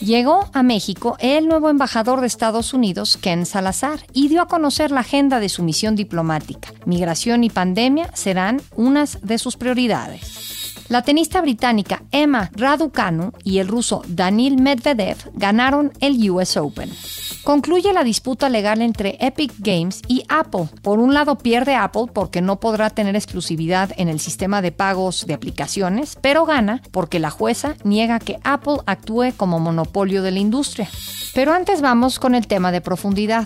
Llegó a México el nuevo embajador de Estados Unidos, Ken Salazar, y dio a conocer la agenda de su misión diplomática. Migración y pandemia serán unas de sus prioridades. La tenista británica Emma Raducanu y el ruso Danil Medvedev ganaron el US Open concluye la disputa legal entre Epic Games y Apple. Por un lado pierde Apple porque no podrá tener exclusividad en el sistema de pagos de aplicaciones, pero gana porque la jueza niega que Apple actúe como monopolio de la industria. Pero antes vamos con el tema de profundidad.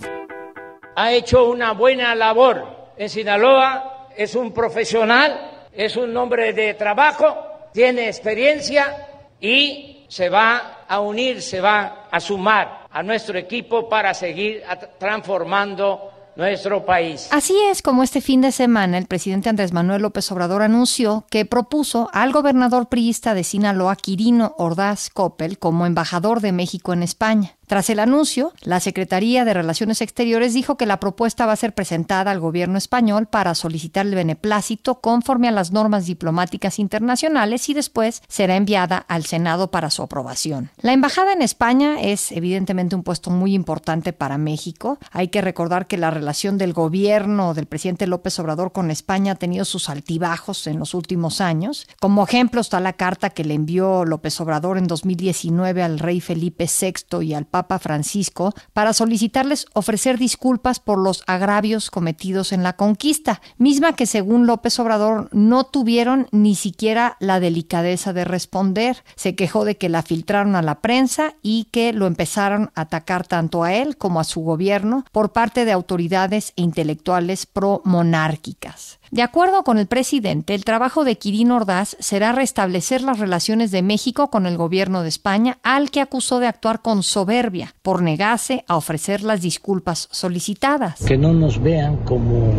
Ha hecho una buena labor en Sinaloa, es un profesional, es un hombre de trabajo, tiene experiencia y se va a unir, se va a sumar a nuestro equipo para seguir transformando nuestro país. Así es como este fin de semana el presidente Andrés Manuel López Obrador anunció que propuso al gobernador priista de Sinaloa, Quirino Ordaz Coppel, como embajador de México en España. Tras el anuncio, la Secretaría de Relaciones Exteriores dijo que la propuesta va a ser presentada al gobierno español para solicitar el beneplácito conforme a las normas diplomáticas internacionales y después será enviada al Senado para su aprobación. La embajada en España es evidentemente un puesto muy importante para México. Hay que recordar que la relación del gobierno del presidente López Obrador con España ha tenido sus altibajos en los últimos años. Como ejemplo está la carta que le envió López Obrador en 2019 al rey Felipe VI y al Francisco para solicitarles ofrecer disculpas por los agravios cometidos en la conquista, misma que según López Obrador no tuvieron ni siquiera la delicadeza de responder. Se quejó de que la filtraron a la prensa y que lo empezaron a atacar tanto a él como a su gobierno por parte de autoridades e intelectuales pro-monárquicas. De acuerdo con el presidente, el trabajo de Quirino Ordaz será restablecer las relaciones de México con el gobierno de España, al que acusó de actuar con soberbia por negarse a ofrecer las disculpas solicitadas. Que no nos vean como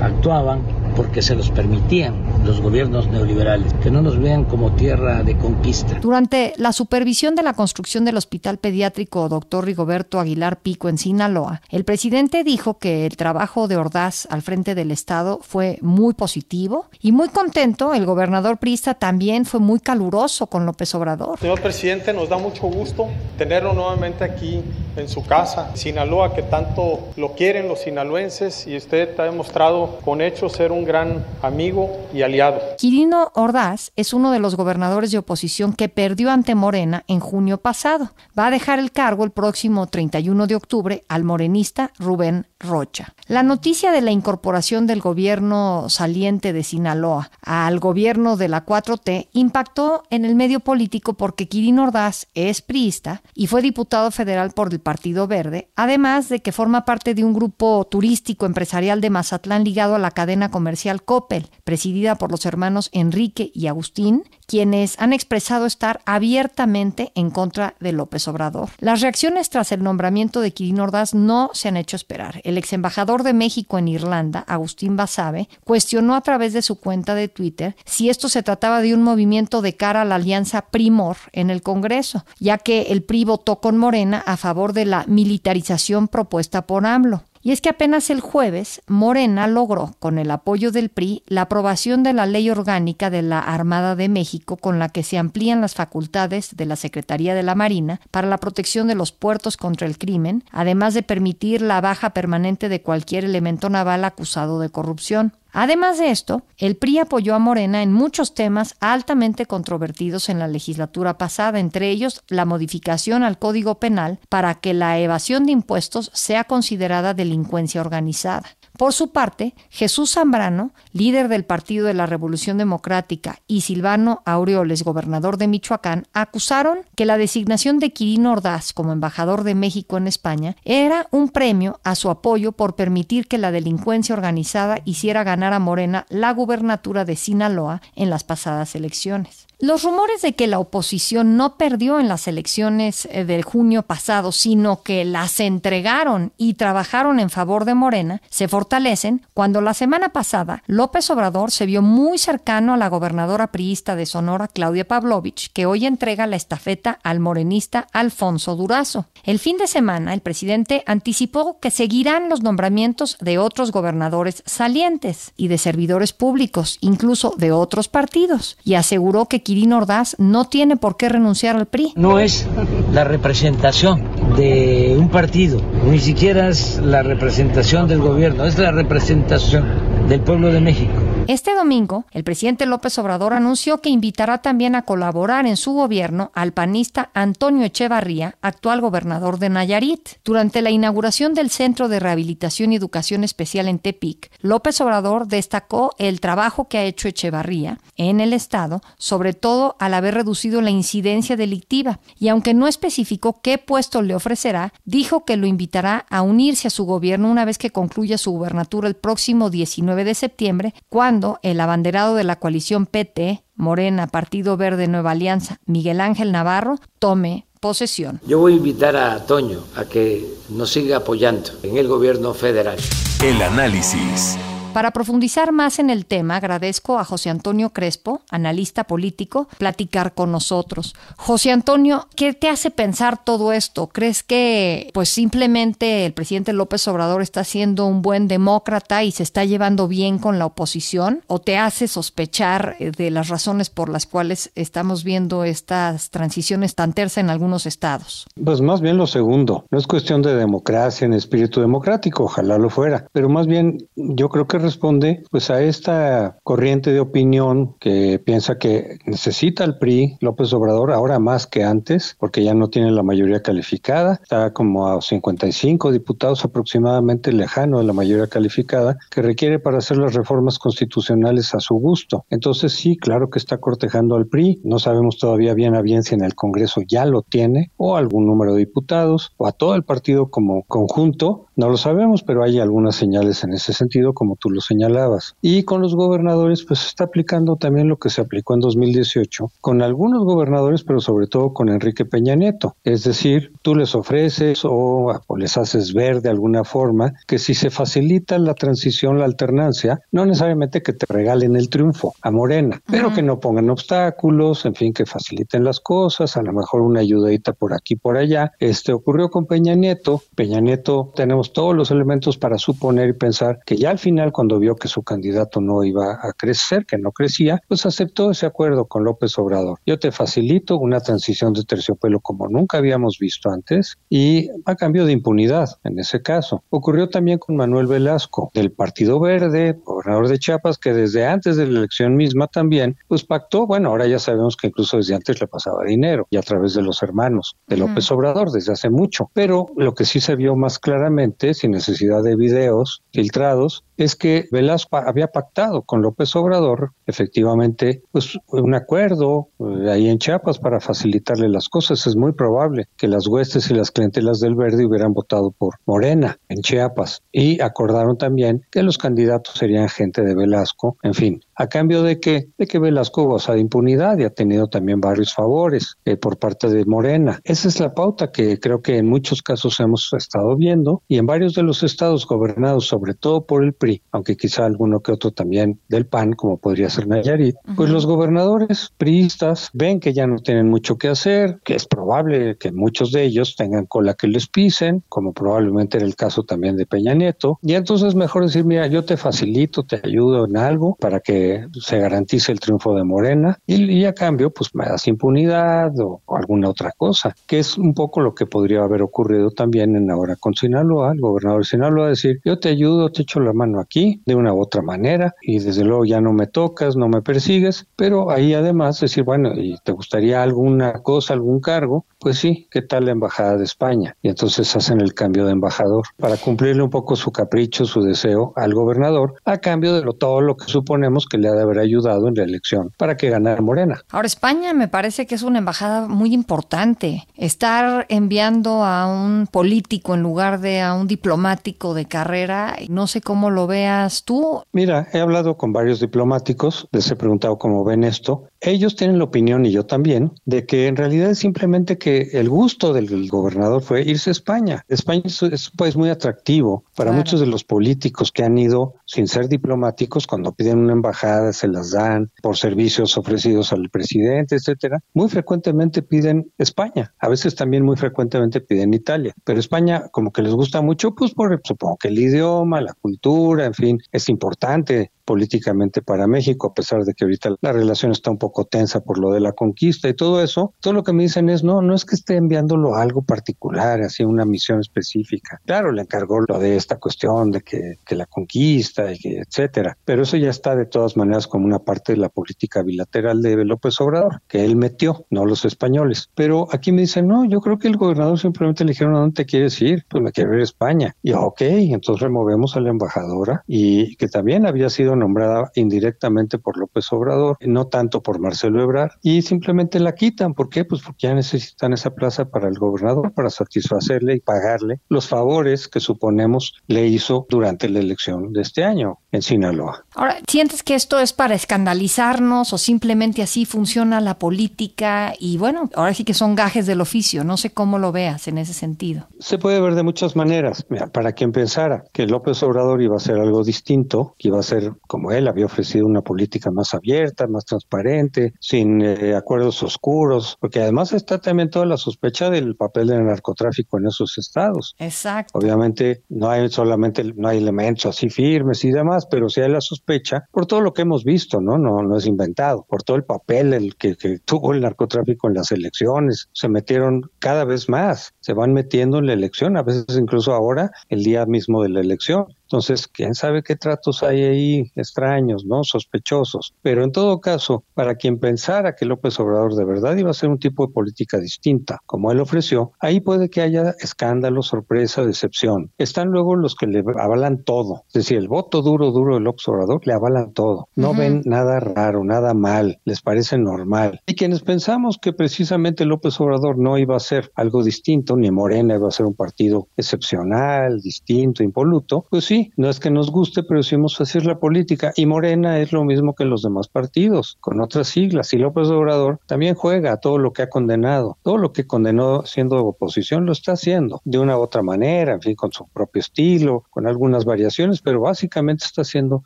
actuaban porque se los permitían los gobiernos neoliberales, que no nos vean como tierra de conquista. Durante la supervisión de la construcción del Hospital Pediátrico Dr. Rigoberto Aguilar Pico en Sinaloa, el presidente dijo que el trabajo de Ordaz al frente del Estado fue muy positivo y muy contento. El gobernador Prista también fue muy caluroso con López Obrador. Señor presidente, nos da mucho gusto tenerlo nuevamente aquí en su casa, Sinaloa, que tanto lo quieren los sinaloenses y usted ha demostrado con hechos ser un gran amigo y aliado. Quirino Ordaz es uno de los gobernadores de oposición que perdió ante Morena en junio pasado. Va a dejar el cargo el próximo 31 de octubre al morenista Rubén Rocha. La noticia de la incorporación del gobierno saliente de Sinaloa al gobierno de la 4T impactó en el medio político porque Quirino Ordaz es priista y fue diputado federal por el Partido Verde, además de que forma parte de un grupo turístico empresarial de Mazatlán ligado a la cadena comercial Coppel, presidida por los hermanos Enrique y Agustín, quienes han expresado estar abiertamente en contra de López Obrador. Las reacciones tras el nombramiento de Quirino Ordaz no se han hecho esperar. El ex embajador de México en Irlanda, Agustín Basabe, cuestionó a través de su cuenta de Twitter si esto se trataba de un movimiento de cara a la alianza Primor en el Congreso, ya que el PRI votó con Morena a favor de la militarización propuesta por AMLO. Y es que apenas el jueves, Morena logró, con el apoyo del PRI, la aprobación de la ley orgánica de la Armada de México con la que se amplían las facultades de la Secretaría de la Marina para la protección de los puertos contra el crimen, además de permitir la baja permanente de cualquier elemento naval acusado de corrupción. Además de esto, el PRI apoyó a Morena en muchos temas altamente controvertidos en la legislatura pasada, entre ellos la modificación al Código Penal para que la evasión de impuestos sea considerada delincuencia organizada. Por su parte, Jesús Zambrano, líder del Partido de la Revolución Democrática, y Silvano Aureoles, gobernador de Michoacán, acusaron que la designación de Quirino Ordaz como embajador de México en España era un premio a su apoyo por permitir que la delincuencia organizada hiciera ganar a Morena la gubernatura de Sinaloa en las pasadas elecciones. Los rumores de que la oposición no perdió en las elecciones eh, del junio pasado, sino que las entregaron y trabajaron en favor de Morena, se fortalecen cuando la semana pasada López Obrador se vio muy cercano a la gobernadora priista de Sonora, Claudia Pavlovich, que hoy entrega la estafeta al morenista Alfonso Durazo. El fin de semana, el presidente anticipó que seguirán los nombramientos de otros gobernadores salientes y de servidores públicos, incluso de otros partidos, y aseguró que Quirino Ordaz no tiene por qué renunciar al PRI. No es la representación de un partido, ni siquiera es la representación del gobierno, es la representación del pueblo de México. Este domingo, el presidente López Obrador anunció que invitará también a colaborar en su gobierno al panista Antonio Echevarría, actual gobernador de Nayarit. Durante la inauguración del Centro de Rehabilitación y Educación Especial en Tepic, López Obrador destacó el trabajo que ha hecho Echevarría en el Estado, sobre todo al haber reducido la incidencia delictiva, y aunque no especificó qué puesto le ofrecerá, dijo que lo invitará a unirse a su gobierno una vez que concluya su gubernatura el próximo 19 de septiembre, cuando el abanderado de la coalición PT, Morena, Partido Verde, Nueva Alianza, Miguel Ángel Navarro, tome posesión. Yo voy a invitar a Toño a que nos siga apoyando en el gobierno federal. El análisis. Para profundizar más en el tema, agradezco a José Antonio Crespo, analista político, platicar con nosotros. José Antonio, ¿qué te hace pensar todo esto? ¿Crees que pues simplemente el presidente López Obrador está siendo un buen demócrata y se está llevando bien con la oposición? ¿O te hace sospechar eh, de las razones por las cuales estamos viendo estas transiciones tan tersas en algunos estados? Pues más bien lo segundo. No es cuestión de democracia en espíritu democrático, ojalá lo fuera, pero más bien yo creo que responde pues a esta corriente de opinión que piensa que necesita el PRI López Obrador ahora más que antes porque ya no tiene la mayoría calificada, está como a 55 diputados aproximadamente lejano de la mayoría calificada que requiere para hacer las reformas constitucionales a su gusto. Entonces sí, claro que está cortejando al PRI, no sabemos todavía bien a bien si en el Congreso ya lo tiene o algún número de diputados o a todo el partido como conjunto, no lo sabemos, pero hay algunas señales en ese sentido como tú lo señalabas. Y con los gobernadores, pues se está aplicando también lo que se aplicó en 2018, con algunos gobernadores, pero sobre todo con Enrique Peña Nieto. Es decir, tú les ofreces o, o les haces ver de alguna forma que si se facilita la transición, la alternancia, no necesariamente que te regalen el triunfo a Morena, pero que no pongan obstáculos, en fin, que faciliten las cosas, a lo mejor una ayudadita por aquí, por allá. Este ocurrió con Peña Nieto. Peña Nieto tenemos todos los elementos para suponer y pensar que ya al final, cuando cuando vio que su candidato no iba a crecer, que no crecía, pues aceptó ese acuerdo con López Obrador. Yo te facilito una transición de terciopelo como nunca habíamos visto antes y a cambio de impunidad en ese caso. Ocurrió también con Manuel Velasco del Partido Verde, gobernador de Chiapas, que desde antes de la elección misma también, pues pactó, bueno, ahora ya sabemos que incluso desde antes le pasaba dinero y a través de los hermanos de López Obrador desde hace mucho. Pero lo que sí se vio más claramente, sin necesidad de videos filtrados, es que Velasco había pactado con López Obrador, efectivamente, pues un acuerdo eh, ahí en Chiapas para facilitarle las cosas. Es muy probable que las huestes y las clientelas del Verde hubieran votado por Morena en Chiapas y acordaron también que los candidatos serían gente de Velasco, en fin, a cambio de que, de que Velasco goza de impunidad y ha tenido también varios favores eh, por parte de Morena. Esa es la pauta que creo que en muchos casos hemos estado viendo y en varios de los estados gobernados sobre todo por el PRI, aunque quizá alguno que otro también del PAN, como podría ser Nayarit, pues los gobernadores priistas ven que ya no tienen mucho que hacer, que es probable que muchos de ellos tengan cola que les pisen, como probablemente era el caso también de Peña Nieto, y entonces mejor decir, mira, yo te facilito, te ayudo en algo para que se garantice el triunfo de Morena y, a cambio pues me das impunidad o, alguna otra cosa, que es un poco lo que podría haber ocurrido también en ahora con Sinaloa, el gobernador de Sinaloa decir yo te ayudo, te echo la mano aquí de una u otra manera y desde luego ya no me tocas, no me persigues, pero ahí además decir bueno, ¿y te gustaría alguna cosa, algún cargo? Pues sí, ¿qué tal la embajada de España? Y entonces hacen el cambio de embajador para cumplirle un poco su capricho, su deseo al gobernador, a cambio de lo, todo lo que suponemos que le ha de haber ayudado en la elección para que ganara Morena. Ahora, España me parece que es una embajada muy importante. Estar enviando a un político en lugar de a un diplomático de carrera, no sé cómo lo veas tú. Mira, he hablado con varios diplomáticos, les he preguntado cómo ven esto. Ellos tienen la opinión, y yo también, de que en realidad es simplemente que el gusto del gobernador fue irse a España. España es, un país muy atractivo para muchos de los políticos que han ido sin ser diplomáticos, cuando piden una embajada se las dan por servicios ofrecidos al presidente, etcétera. Muy frecuentemente piden España, a veces también muy frecuentemente piden Italia, pero España como que les gusta mucho, pues por supongo que el idioma, la cultura, en fin, es importante políticamente para México, a pesar de que ahorita la relación está un poco tensa por lo de la conquista y todo eso, todo lo que me dicen es, no, no es que esté enviándolo a algo particular, así una misión específica. Claro, le encargó lo de esta cuestión de que, que la conquista y que etcétera, pero eso ya está de todas maneras como una parte de la política bilateral de López Obrador, que él metió, no los españoles. Pero aquí me dicen, no, yo creo que el gobernador simplemente le dijeron, ¿a dónde te quieres ir? Pues me quiero ir a España. Y ok, entonces removemos a la embajadora y que también había sido nombrada indirectamente por López Obrador, no tanto por Marcelo Ebrard, y simplemente la quitan. ¿Por qué? Pues porque ya necesitan esa plaza para el gobernador, para satisfacerle y pagarle los favores que suponemos le hizo durante la elección de este año en Sinaloa. Ahora, ¿sientes que esto es para escandalizarnos o simplemente así funciona la política? Y bueno, ahora sí que son gajes del oficio, no sé cómo lo veas en ese sentido. Se puede ver de muchas maneras. Mira, para quien pensara que López Obrador iba a ser algo distinto, que iba a ser como él había ofrecido una política más abierta, más transparente, sin eh, acuerdos oscuros, porque además está también toda la sospecha del papel del narcotráfico en esos estados. Exacto. Obviamente no hay solamente no hay elementos así firmes y demás, pero sí hay la sospecha por todo lo que hemos visto, ¿no? No, no es inventado, por todo el papel el que, que tuvo el narcotráfico en las elecciones. Se metieron cada vez más, se van metiendo en la elección, a veces incluso ahora, el día mismo de la elección. Entonces, quién sabe qué tratos hay ahí extraños, ¿no? Sospechosos. Pero en todo caso, para quien pensara que López Obrador de verdad iba a ser un tipo de política distinta, como él ofreció, ahí puede que haya escándalo, sorpresa, decepción. Están luego los que le avalan todo. Es decir, el voto duro, duro de López Obrador le avalan todo. No ven nada raro, nada mal, les parece normal. Y quienes pensamos que precisamente López Obrador no iba a ser algo distinto, ni Morena iba a ser un partido excepcional, distinto, impoluto, pues sí, no es que nos guste, pero decimos es la política. Y Morena es lo mismo que los demás partidos, con otras siglas. Y López Obrador también juega todo lo que ha condenado. Todo lo que condenó siendo oposición lo está haciendo de una u otra manera, en fin, con su propio estilo, con algunas variaciones, pero básicamente está haciendo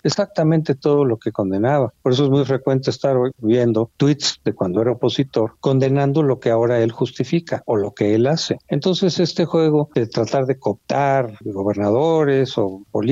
exactamente todo lo que condenaba. Por eso es muy frecuente estar viendo tweets de cuando era opositor condenando lo que ahora él justifica o lo que él hace. Entonces, este juego de tratar de cooptar gobernadores o políticos,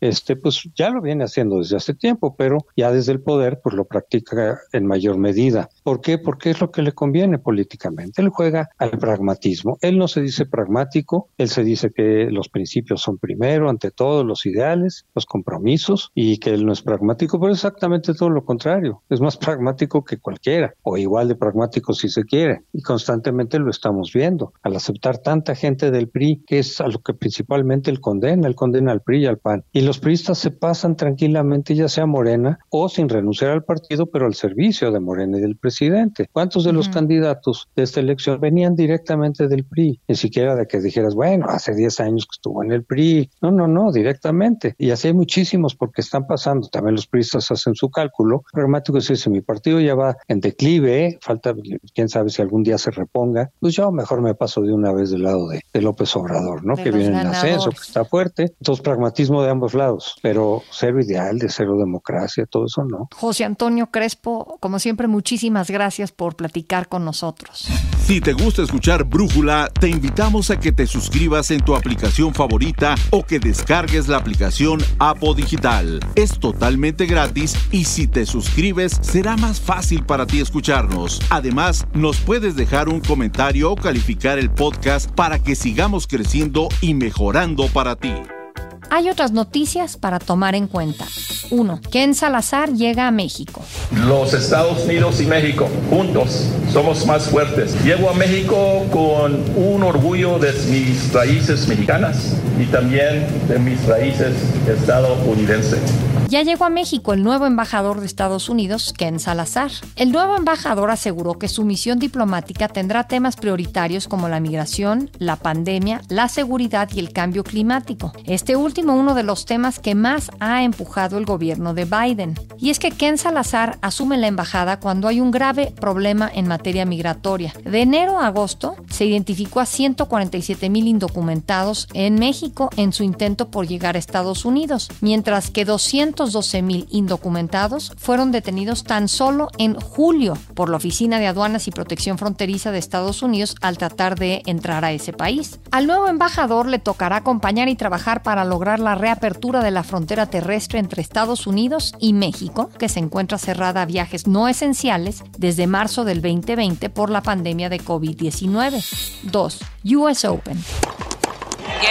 este, pues ya lo viene haciendo desde hace tiempo, pero ya desde el poder, pues lo practica en mayor medida. ¿Por qué? Porque es lo que le conviene políticamente. Él juega al pragmatismo. Él no se dice pragmático, él se dice que los principios son primero, ante todo, los ideales, los compromisos, y que él no es pragmático, pero exactamente todo lo contrario. Es más pragmático que cualquiera, o igual de pragmático si se quiere, y constantemente lo estamos viendo. Al aceptar tanta gente del PRI, que es a lo que principalmente él condena, él condena al PRI y al PAN. Y los priistas se pasan tranquilamente, ya sea Morena o sin renunciar al partido, pero al servicio de Morena y del presidente. ¿Cuántos de los candidatos de esta elección venían directamente del PRI? Ni siquiera de que dijeras, bueno, hace 10 años que estuvo en el PRI. No, no, no, directamente. Y así hay muchísimos porque están pasando. También los priistas hacen su cálculo. Pragmático es si mi partido ya va en declive, falta, quién sabe si algún día se reponga, pues yo mejor me paso de una vez del lado de, López Obrador, ¿no? que viene en ascenso, que está fuerte. Entonces, pragmatismo de ambos lados, pero cero ideal, de cero democracia, todo eso no. José Antonio Crespo, como siempre, muchísimas gracias por platicar con nosotros. Si te gusta escuchar Brújula, te invitamos a que te suscribas en tu aplicación favorita o que descargues la aplicación Apo Digital. Es totalmente gratis y si te suscribes será más fácil para ti escucharnos. Además, nos puedes dejar un comentario o calificar el podcast para que sigamos creciendo y mejorando para ti. Hay otras noticias para tomar en cuenta. 1. Ken Salazar llega a México. Los Estados Unidos y México, juntos, somos más fuertes. Llego a México con un orgullo de mis raíces mexicanas y también de mis raíces estadounidenses. Ya llegó a México el nuevo embajador de Estados Unidos, Ken Salazar. El nuevo embajador aseguró que su misión diplomática tendrá temas prioritarios como la migración, la pandemia, la seguridad y el cambio climático. Este último uno de los temas que más ha empujado el gobierno de Biden. Y es que Ken Salazar asume la embajada cuando hay un grave problema en materia migratoria. De enero a agosto se identificó a 147 mil indocumentados en México en su intento por llegar a Estados Unidos, mientras que 200 212.000 indocumentados fueron detenidos tan solo en julio por la Oficina de Aduanas y Protección Fronteriza de Estados Unidos al tratar de entrar a ese país. Al nuevo embajador le tocará acompañar y trabajar para lograr la reapertura de la frontera terrestre entre Estados Unidos y México, que se encuentra cerrada a viajes no esenciales desde marzo del 2020 por la pandemia de COVID-19. 2. US Open.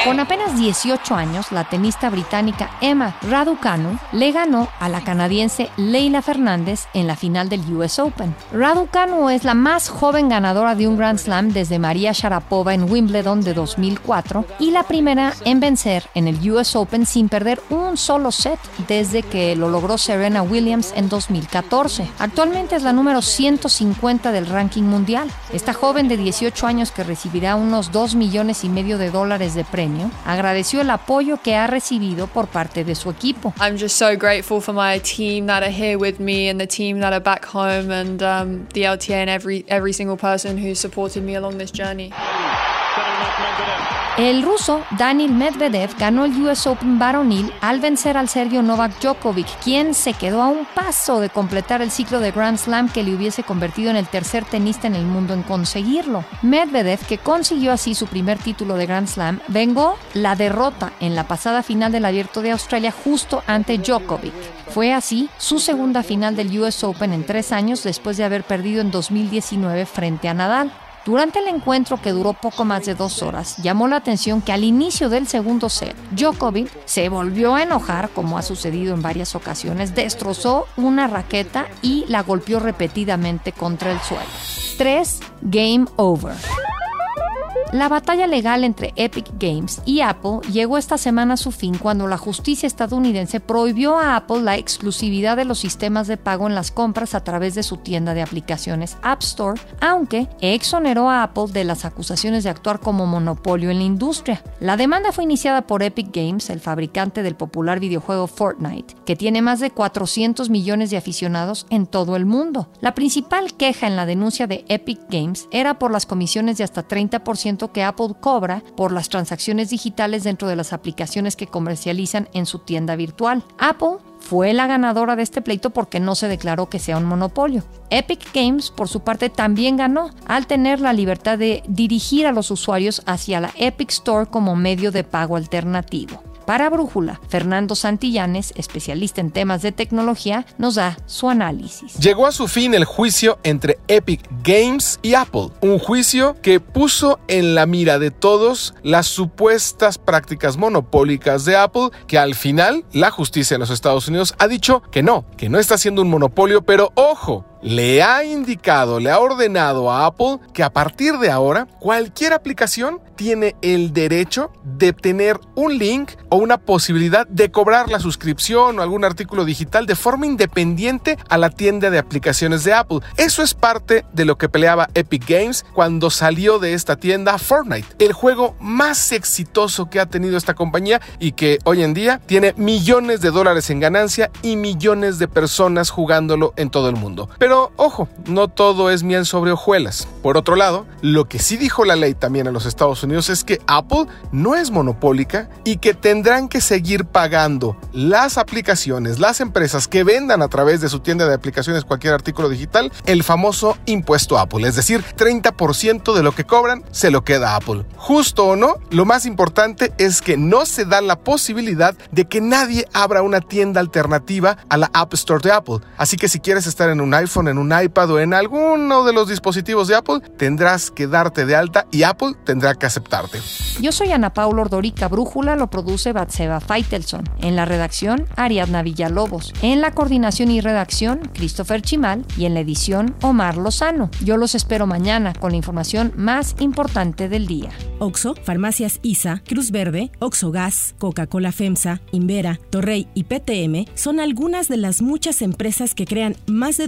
Con apenas 18 años, la tenista británica Emma Raducanu le ganó a la canadiense Leila Fernández en la final del US Open. Raducanu es la más joven ganadora de un Grand Slam desde María Sharapova en Wimbledon de 2004 y la primera en vencer en el US Open sin perder un solo set desde que lo logró Serena Williams en 2014. Actualmente es la número 150 del ranking mundial. Esta joven de 18 años que recibirá unos 2 millones y medio de dólares de premio, agradeció el apoyo que ha por parte de su equipo. I'm just so grateful for my team that are here with me and the team that are back home and um, the LTA and every every single person who supported me along this journey. El ruso Daniil Medvedev ganó el US Open varonil al vencer al serbio Novak Djokovic, quien se quedó a un paso de completar el ciclo de Grand Slam que le hubiese convertido en el tercer tenista en el mundo en conseguirlo. Medvedev, que consiguió así su primer título de Grand Slam, vengó la derrota en la pasada final del Abierto de Australia justo ante Djokovic. Fue así su segunda final del US Open en tres años después de haber perdido en 2019 frente a Nadal. Durante el encuentro, que duró poco más de dos horas, llamó la atención que al inicio del segundo set, Djokovic se volvió a enojar, como ha sucedido en varias ocasiones, destrozó una raqueta y la golpeó repetidamente contra el suelo. 3. Game over. La batalla legal entre Epic Games y Apple llegó esta semana a su fin cuando la justicia estadounidense prohibió a Apple la exclusividad de los sistemas de pago en las compras a través de su tienda de aplicaciones App Store, aunque exoneró a Apple de las acusaciones de actuar como monopolio en la industria. La demanda fue iniciada por Epic Games, el fabricante del popular videojuego Fortnite, que tiene más de 400 millones de aficionados en todo el mundo. La principal queja en la denuncia de Epic Games era por las comisiones de hasta 30% que Apple cobra por las transacciones digitales dentro de las aplicaciones que comercializan en su tienda virtual. Apple fue la ganadora de este pleito porque no se declaró que sea un monopolio. Epic Games, por su parte, también ganó al tener la libertad de dirigir a los usuarios hacia la Epic Store como medio de pago alternativo. Para Brújula, Fernando Santillanes, especialista en temas de tecnología, nos da su análisis. Llegó a su fin el juicio entre Epic Games y Apple, un juicio que puso en la mira de todos las supuestas prácticas monopólicas de Apple, que al final la justicia en los Estados Unidos ha dicho que no, que no está siendo un monopolio, pero ojo, le ha indicado, le ha ordenado a Apple que a partir de ahora cualquier aplicación tiene el derecho de tener un link o una posibilidad de cobrar la suscripción o algún artículo digital de forma independiente a la tienda de aplicaciones de Apple. Eso es parte de lo que peleaba Epic Games cuando salió de esta tienda Fortnite, el juego más exitoso que ha tenido esta compañía y que hoy en día tiene millones de dólares en ganancia y millones de personas jugándolo en todo el mundo. Ojo, no todo es miel sobre hojuelas. Por otro lado, lo que sí dijo la ley también en los Estados Unidos es que Apple no es monopólica y que tendrán que seguir pagando las aplicaciones, las empresas que vendan a través de su tienda de aplicaciones cualquier artículo digital, el famoso impuesto Apple, es decir, 30% de lo que cobran se lo queda a Apple. Justo o no, lo más importante es que no se da la posibilidad de que nadie abra una tienda alternativa a la App Store de Apple. Así que si quieres estar en un iPhone, iPhone, en un iPad o en alguno de los dispositivos de Apple, tendrás que darte de alta y Apple tendrá que aceptarte. Yo soy Ana Paula Ordorica Brújula, lo produce Batseba Feitelson. En la redacción, Ariadna Villalobos. En la coordinación y redacción, Christopher Chimal. Y en la edición, Omar Lozano. Yo los espero mañana con la información más importante del día. Oxo, Farmacias ISA, Cruz Verde, Oxo Gas, Coca-Cola FEMSA, Invera, Torrey y PTM son algunas de las muchas empresas que crean más de